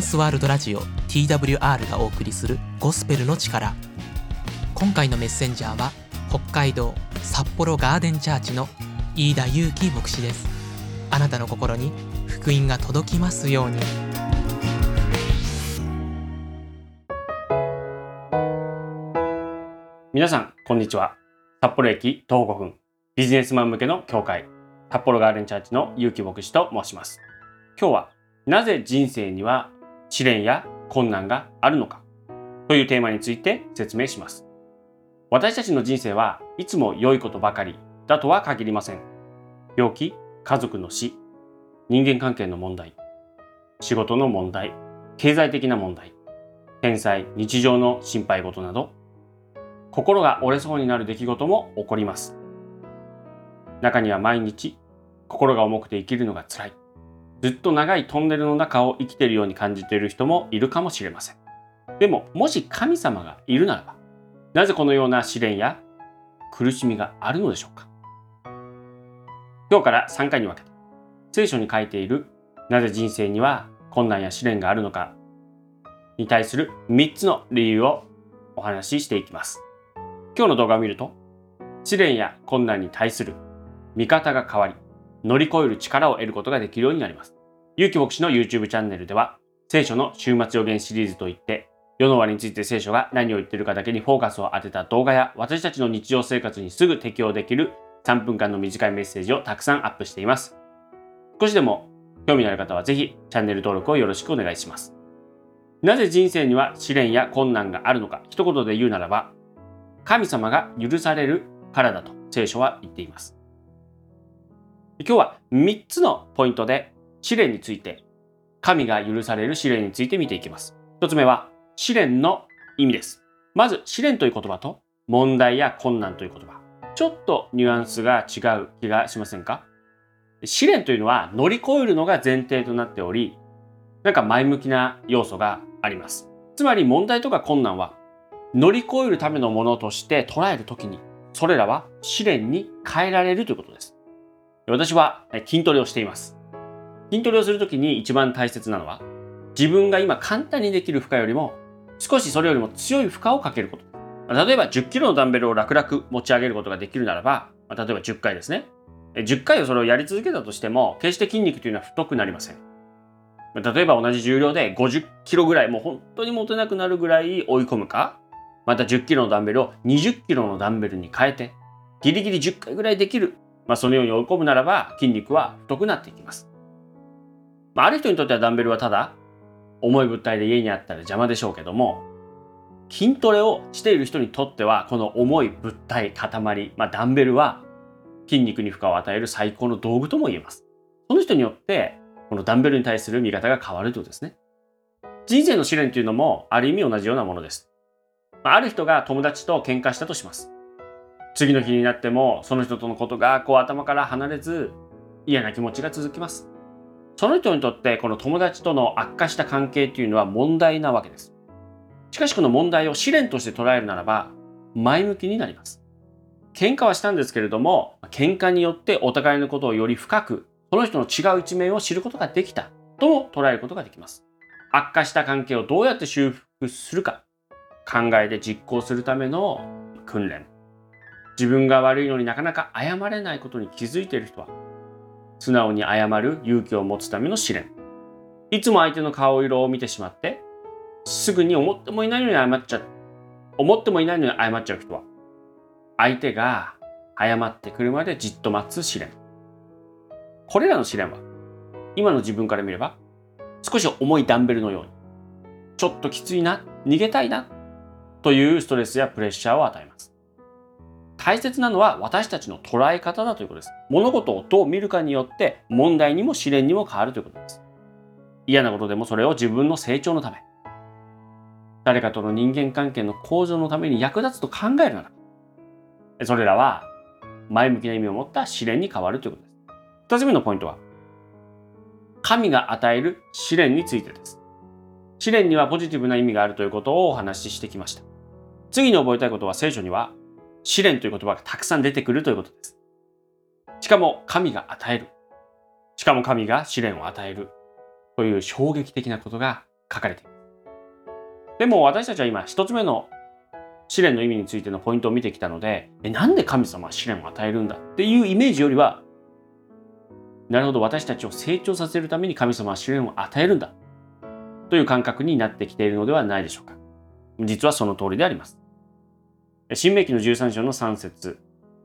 ンスワールドラジオ TWR がお送りするゴスペルの力。今回のメッセンジャーは北海道札幌ガーデンチャーチの飯田祐樹牧師です。あなたの心に福音が届きますように。皆さん、こんにちは。札幌駅徒歩5分、ビジネスマン向けの教会、札幌ガーデンチャーチの結城牧師と申します。今日は、なぜ人生には試練や困難があるのかというテーマについて説明します。私たちの人生はいつも良いことばかりだとは限りません。病気、家族の死、人間関係の問題、仕事の問題、経済的な問題、天災、日常の心配事など心が折れそうになる出来事も起こります。中には毎日心が重くて生きるのが辛い。ずっと長いトンネルの中を生きているように感じている人もいるかもしれません。でも、もし神様がいるならば、なぜこのような試練や苦しみがあるのでしょうか？今日から3回に分けて、聖書に書いているなぜ人生には困難や試練があるのかに対する3つの理由をお話ししていきます。今日の動画を見ると、試練や困難に対する見方が変わり、乗り越える力を得ることができるようになります。有機牧師の YouTube チャンネルでは、聖書の週末予言シリーズといって、世の終わりについて聖書が何を言っているかだけにフォーカスを当てた動画や、私たちの日常生活にすぐ適用できる3分間の短いメッセージをたくさんアップしています。少しでも興味のある方はぜひチャンネル登録をよろしくお願いします。なぜ人生には試練や困難があるのか、一言で言うならば、神様が許されるからだと聖書は言っています。今日は3つのポイントで試練について、神が許される試練について見ていきます。1つ目は試練の意味です。まず試練という言葉と問題や困難という言葉。ちょっとニュアンスが違う気がしませんか？試練というのは乗り越えるのが前提となっており、なんか前向きな要素があります。つまり問題とか困難は乗り越えるためのものとして捉えるときに、それらは試練に変えられるということです。私は筋トレをしています。筋トレをするときに一番大切なのは、自分が今簡単にできる負荷よりも、少しそれよりも強い負荷をかけること。例えば10キロのダンベルを楽々持ち上げることができるならば、例えば10回ですね。10回をそれをやり続けたとしても、決して筋肉というのは太くなりません。例えば同じ重量で50キロぐらい、もう本当に持てなくなるぐらい追い込むか、また10キロのダンベルを20キロのダンベルに変えて、ギリギリ10回ぐらいできる。まあ、そのように追い込むならば、筋肉は太くなっていきます。まあ、ある人にとってはダンベルはただ、重い物体で家にあったら邪魔でしょうけども、筋トレをしている人にとっては、この重い物体、塊、まあ、ダンベルは筋肉に負荷を与える最高の道具とも言えます。その人によって、このダンベルに対する見方が変わるということですね。人生の試練というのも、ある意味同じようなものです。ある人が友達と喧嘩したとします。次の日になってもその人とのことがこう頭から離れず嫌な気持ちが続きます。その人にとってこの友達との悪化した関係というのは問題なわけです。しかしこの問題を試練として捉えるならば前向きになります。喧嘩はしたんですけれども喧嘩によってお互いのことをより深くその人の違う一面を知ることができたとも捉えることができます。悪化した関係をどうやって修復するか考えて実行するための訓練自分が悪いのになかなか謝れないことに気づいている人は素直に謝る勇気を持つための試練。いつも相手の顔色を見てしまってすぐに思ってもいないのに謝っちゃう。思ってもいないのに謝っちゃう人は相手が謝ってくるまでじっと待つ試練。これらの試練は今の自分から見れば少し重いダンベルのようにちょっときついな逃げたいなというストレスやプレッシャーを与えます。大切なのは私たちの捉え方だということです。物事をどう見るかによって問題にも試練にも変わるということです。嫌なことでもそれを自分の成長のため、誰かとの人間関係の向上のために役立つと考えるなら、それらは前向きな意味を持った試練に変わるということです。二つ目のポイントは、神が与える試練についてです。試練にはポジティブな意味があるということをお話ししてきました。次に覚えたいことは聖書には試練という言葉がたくさん出てくるということです。しかも神が与える。しかも神が試練を与える。という衝撃的なことが書かれています。でも私たちは今一つ目の試練の意味についてのポイントを見てきたので、えなんで神様は試練を与えるんだっていうイメージよりは、なるほど、私たちを成長させるために神様は試練を与えるんだという感覚になってきているのではないでしょうか。実はその通りであります。新明記の13章の3節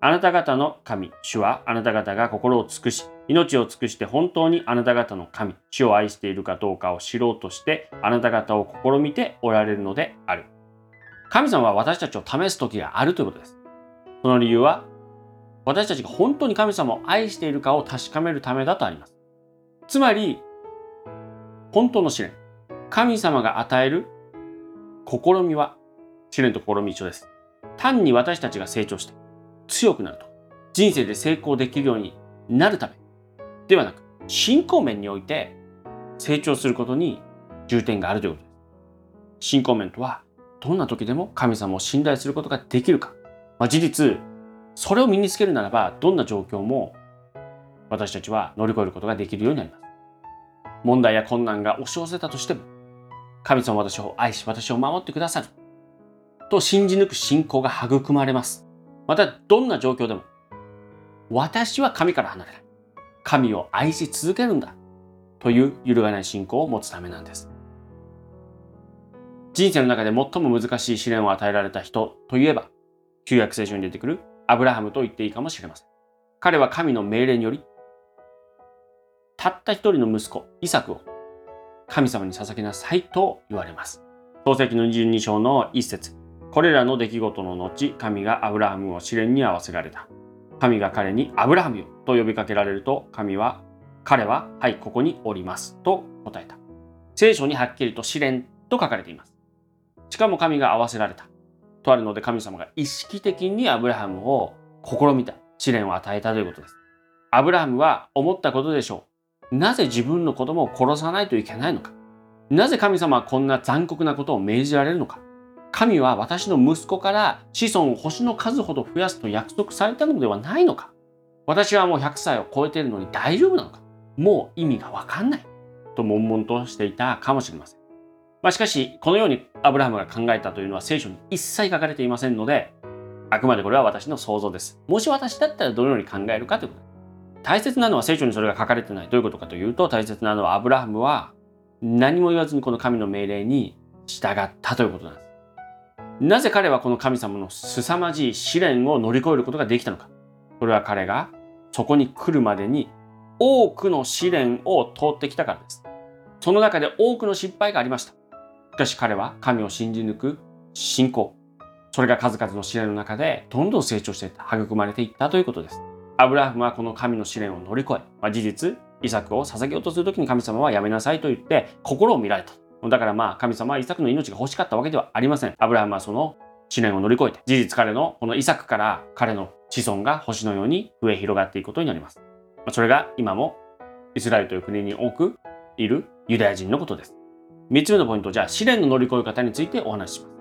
あなた方の神、主はあなた方が心を尽くし、命を尽くして本当にあなた方の神、主を愛しているかどうかを知ろうとして、あなた方を試みておられるのである。神様は私たちを試す時があるということです。その理由は、私たちが本当に神様を愛しているかを確かめるためだとあります。つまり、本当の試練、神様が与える試みは、試練と試み一緒です。単に私たちが成長して、強くなると、人生で成功できるようになるためではなく、信仰面において成長することに重点があるということです。信仰面とは、どんな時でも神様を信頼することができるか。まあ、事実、それを身につけるならば、どんな状況も私たちは乗り越えることができるようになります。問題や困難が押し寄せたとしても、神様私を愛し、私を守ってくださる。と信じ抜く信仰が育まれます。また、どんな状況でも、私は神から離れない。神を愛し続けるんだ。という揺るがない信仰を持つためなんです。人生の中で最も難しい試練を与えられた人といえば、旧約聖書に出てくるアブラハムと言っていいかもしれません。彼は神の命令により、たった一人の息子、イサクを神様に捧げなさいと言われます。創世記の22章の一節これらの出来事の後、神がアブラハムを試練に合わせられた。神が彼にアブラハムよと呼びかけられると、神は、彼は、はい、ここにおりますと答えた。聖書にはっきりと試練と書かれています。しかも神が合わせられた。とあるので神様が意識的にアブラハムを試みた。試練を与えたということです。アブラハムは思ったことでしょう。なぜ自分の子供を殺さないといけないのか。なぜ神様はこんな残酷なことを命じられるのか。神は私の息子から子孫を星の数ほど増やすと約束されたのではないのか？私はもう100歳を超えているのに大丈夫なのか？もう意味がわかんない。と悶々としていたかもしれません。まあ、しかし、このようにアブラハムが考えたというのは聖書に一切書かれていませんので、あくまでこれは私の想像です。もし私だったらどのように考えるかということ。大切なのは聖書にそれが書かれてない。どういうことかというと、大切なのはアブラハムは何も言わずにこの神の命令に従ったということなんです。なぜ彼はこの神様の凄まじい試練を乗り越えることができたのか？それは彼がそこに来るまでに多くの試練を通ってきたからです。その中で多くの失敗がありました。しかし彼は神を信じ抜く信仰。それが数々の試練の中でどんどん成長していった、育まれていったということです。アブラハムはこの神の試練を乗り越え、まあ、事実、イサクを捧げようとするときに神様はやめなさいと言って心を見られた。だからまあ神様はイサクの命が欲しかったわけではありません。アブラハムはその試練を乗り越えて、事実彼のこのイサクから彼の子孫が星のように増え広がっていくことになります。それが今もイスラエルという国に多くいるユダヤ人のことです。3つ目のポイント、じゃあ試練の乗り越え方についてお話しします。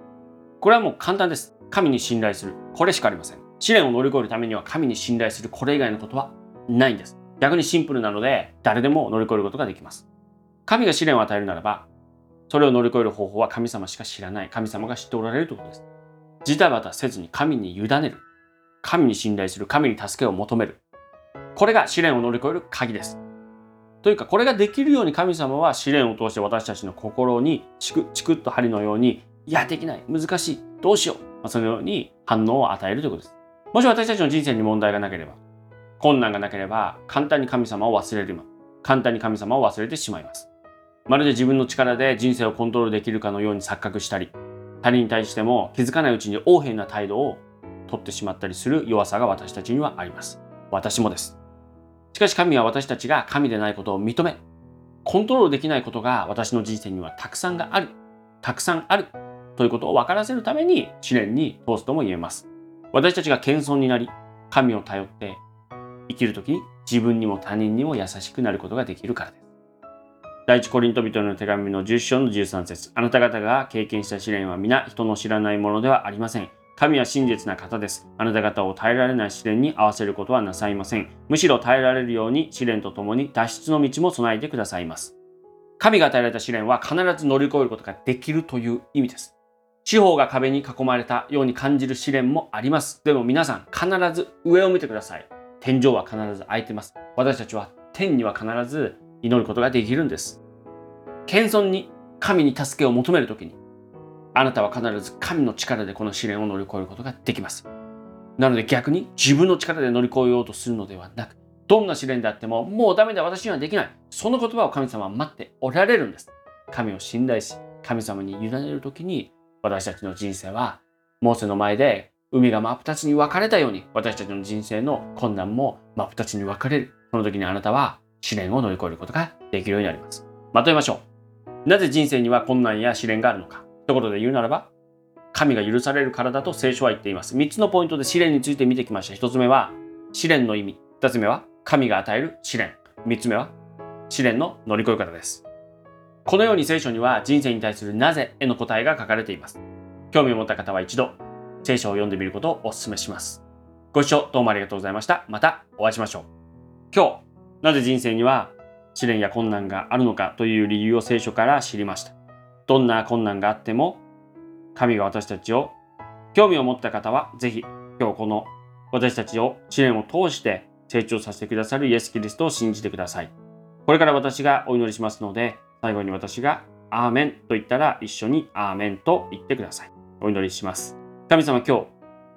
これはもう簡単です。神に信頼する。これしかありません。試練を乗り越えるためには神に信頼するこれ以外のことはないんです。逆にシンプルなので誰でも乗り越えることができます。神が試練を与えるならば、それを乗り越える方法は神様しか知らない。神様が知っておられるということです。ジタバタせずに神に委ねる。神に信頼する。神に助けを求める。これが試練を乗り越える鍵です。というか、これができるように神様は試練を通して私たちの心にチクチクッと針のように、いや、できない、難しい、どうしよう、まあ、そのように反応を与えるということです。もし私たちの人生に問題がなければ、困難がなければ、簡単に神様を忘れる。簡単に神様を忘れてしまいます。まるで自分の力で人生をコントロールできるかのように錯覚したり、他人に対しても気づかないうちに横柄な態度をとってしまったりする弱さが私たちにはあります。私もです。しかし神は私たちが神でないことを認め、コントロールできないことが私の人生にはたくさんがある、たくさんあるということを分からせるために試練に通すとも言えます。私たちが謙遜になり、神を頼って生きるときに自分にも他人にも優しくなることができるからです。第一コリント人の手紙の10章の13節あなた方が経験した試練は皆人の知らないものではありません。神は真実な方です。あなた方を耐えられない試練に合わせることはなさいません。むしろ耐えられるように試練とともに脱出の道も備えてくださいます。神が与えられた試練は必ず乗り越えることができるという意味です。四方が壁に囲まれたように感じる試練もあります。でも皆さん必ず上を見てください。天井は必ず開いてます。私たちは天には必ず祈ることができるんです。謙遜に神に助けを求めるときに、あなたは必ず神の力でこの試練を乗り越えることができます。なので逆に自分の力で乗り越えようとするのではなく、どんな試練であっても、もうダメだ、私にはできない。その言葉を神様は待っておられるんです。神を信頼し、神様に委ねるときに、私たちの人生は、モーセの前で海が真っ二つに分かれたように、私たちの人生の困難も真っ二つに分かれる。その時にあなたは試練を乗り越えることができるようになります。まとめましょう。なぜ人生には困難や試練があるのか。一言で言うならば、神が許されるからだと聖書は言っています。3つのポイントで試練について見てきました。1つ目は、試練の意味。2つ目は、神が与える試練。3つ目は、試練の乗り越え方です。このように聖書には人生に対するなぜへの答えが書かれています。興味を持った方は一度、聖書を読んでみることをお勧めします。ご視聴どうもありがとうございました。またお会いしましょう。今日、なぜ人生には試練や困難があるのかという理由を聖書から知りました。どんな困難があっても、神が私たちを興味を持った方は、ぜひ今日この私たちを試練を通して成長させてくださるイエス・キリストを信じてください。これから私がお祈りしますので、最後に私がアーメンと言ったら一緒にアーメンと言ってください。お祈りします。神様今日、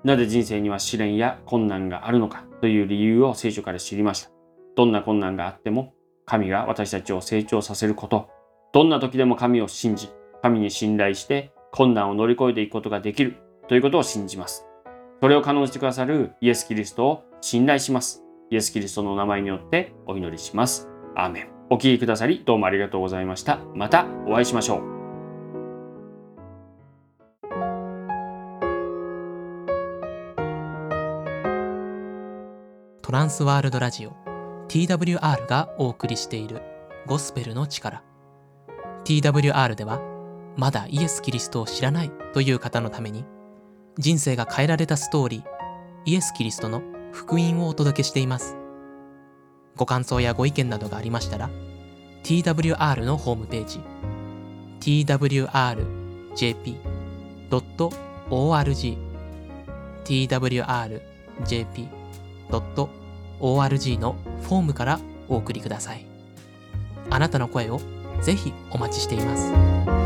なぜ人生には試練や困難があるのかという理由を聖書から知りました。どんな困難があっても、神が私たちを成長させること、どんな時でも神を信じ、神に信頼して困難を乗り越えていくことができるということを信じます。それを可能してくださるイエス・キリストを信頼します。イエス・キリストのお名前によってお祈りします。アーメン。お聴きくださりどうもありがとうございました。またお会いしましょう。トランスワールドラジオ TWR がお送りしているゴスペルの力。TWR ではまだイエス・キリストを知らないという方のために人生が変えられたストーリーイエス・キリストの福音をお届けしています。ご感想やご意見などがありましたら TWR のホームページ twrjp.org twrjp.org ORG のフォームからお送りくださいあなたの声をぜひお待ちしています。